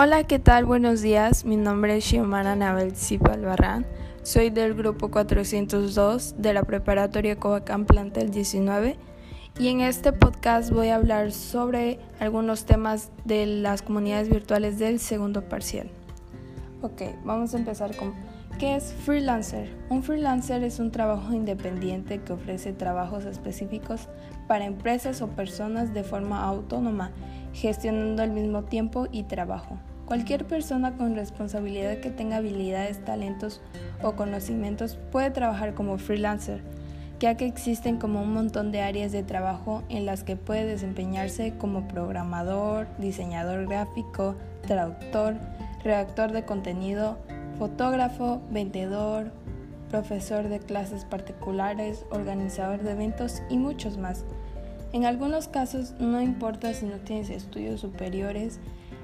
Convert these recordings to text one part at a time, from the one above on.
Hola, ¿qué tal? Buenos días. Mi nombre es Xiomara Nabel Barran. Soy del grupo 402 de la preparatoria Covacán Plantel 19 y en este podcast voy a hablar sobre algunos temas de las comunidades virtuales del segundo parcial. Ok, vamos a empezar con ¿qué es freelancer? Un freelancer es un trabajo independiente que ofrece trabajos específicos para empresas o personas de forma autónoma, gestionando al mismo tiempo y trabajo. Cualquier persona con responsabilidad que tenga habilidades, talentos o conocimientos puede trabajar como freelancer, ya que existen como un montón de áreas de trabajo en las que puede desempeñarse como programador, diseñador gráfico, traductor, redactor de contenido, fotógrafo, vendedor, profesor de clases particulares, organizador de eventos y muchos más. En algunos casos no importa si no tienes estudios superiores,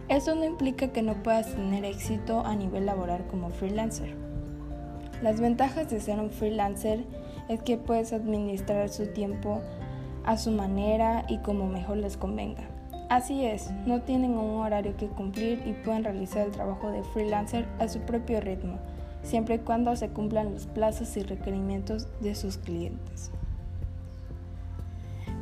esto no implica que no puedas tener éxito a nivel laboral como freelancer. Las ventajas de ser un freelancer es que puedes administrar su tiempo a su manera y como mejor les convenga. Así es, no tienen un horario que cumplir y pueden realizar el trabajo de freelancer a su propio ritmo, siempre y cuando se cumplan los plazos y requerimientos de sus clientes.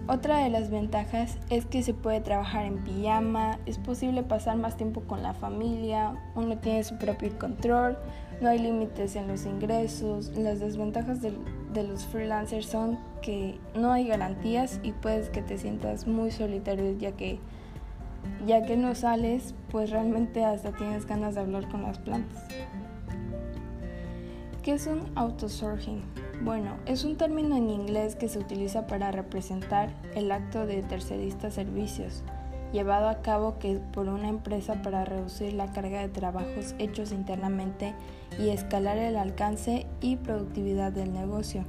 Otra de las ventajas es que se puede trabajar en pijama, es posible pasar más tiempo con la familia, uno tiene su propio control, no hay límites en los ingresos. Las desventajas de, los freelancers son que no hay garantías y puedes que te sientas muy solitario ya que ya que no sales, pues realmente hasta tienes ganas de hablar con las plantas. ¿Qué es un? Bueno, es un término en inglés que se utiliza para representar el acto de tercerista servicios llevado a cabo que por una empresa para reducir la carga de trabajos hechos internamente y escalar el alcance y productividad del negocio.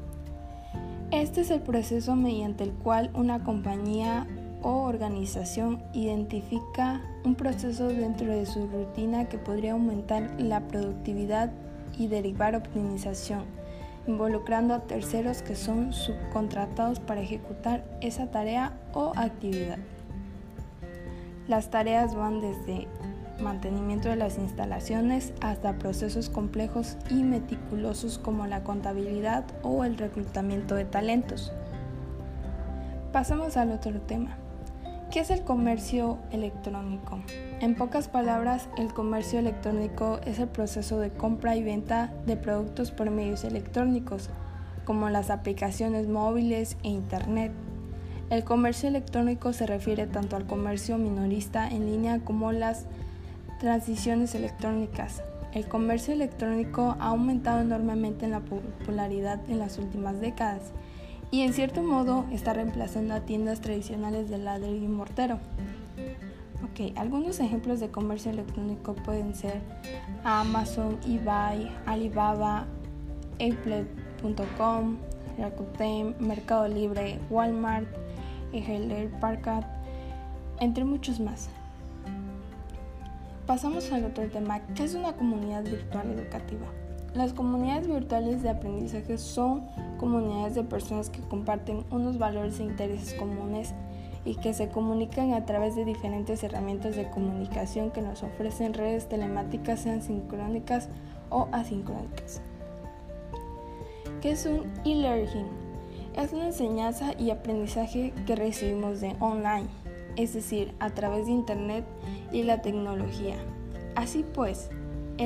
Este es el proceso mediante el cual una compañía o organización identifica un proceso dentro de su rutina que podría aumentar la productividad y derivar optimización involucrando a terceros que son subcontratados para ejecutar esa tarea o actividad. Las tareas van desde mantenimiento de las instalaciones hasta procesos complejos y meticulosos como la contabilidad o el reclutamiento de talentos. Pasamos al otro tema. ¿Qué es el comercio electrónico? En pocas palabras, el comercio electrónico es el proceso de compra y venta de productos por medios electrónicos, como las aplicaciones móviles e Internet. El comercio electrónico se refiere tanto al comercio minorista en línea como las transiciones electrónicas. El comercio electrónico ha aumentado enormemente en la popularidad en las últimas décadas y en cierto modo está reemplazando a tiendas tradicionales de ladrillo y mortero. Ok, algunos ejemplos de comercio electrónico pueden ser Amazon, eBay, Alibaba, Apple.com, Rakuten, Mercado Libre, Walmart, Heller Parkat, entre muchos más. Pasamos al otro tema, ¿qué es una comunidad virtual educativa? Las comunidades virtuales de aprendizaje son comunidades de personas que comparten unos valores e intereses comunes y que se comunican a través de diferentes herramientas de comunicación que nos ofrecen redes telemáticas sean sincrónicas o asincrónicas. ¿Qué es un e-learning? Es la enseñanza y aprendizaje que recibimos de online, es decir, a través de Internet y la tecnología. Así pues,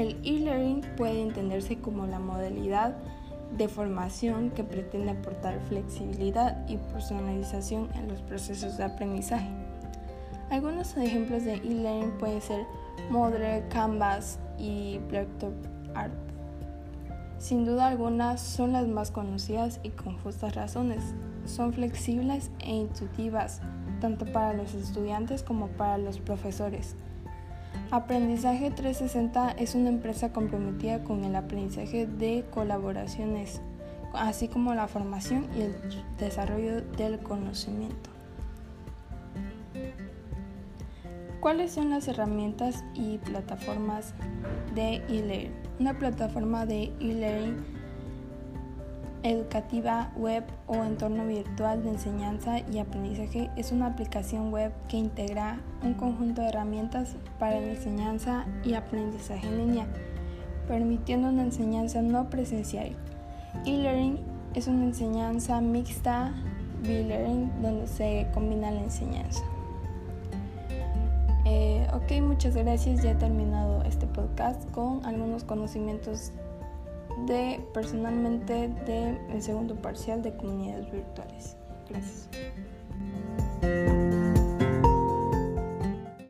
el e-learning puede entenderse como la modalidad de formación que pretende aportar flexibilidad y personalización en los procesos de aprendizaje. Algunos ejemplos de e-learning pueden ser Moodle, Canvas y Blacktop Art. Sin duda alguna son las más conocidas y con justas razones. Son flexibles e intuitivas tanto para los estudiantes como para los profesores. Aprendizaje 360 es una empresa comprometida con el aprendizaje de colaboraciones, así como la formación y el desarrollo del conocimiento. ¿Cuáles son las herramientas y plataformas de e-learning? Una plataforma de e-learning educativa web o entorno virtual de enseñanza y aprendizaje es una aplicación web que integra un conjunto de herramientas para la enseñanza y aprendizaje en línea, permitiendo una enseñanza no presencial. E-learning es una enseñanza mixta B-learning donde se combina la enseñanza. Eh, ok, muchas gracias. Ya he terminado este podcast con algunos conocimientos de personalmente de el segundo parcial de comunidades virtuales. Gracias.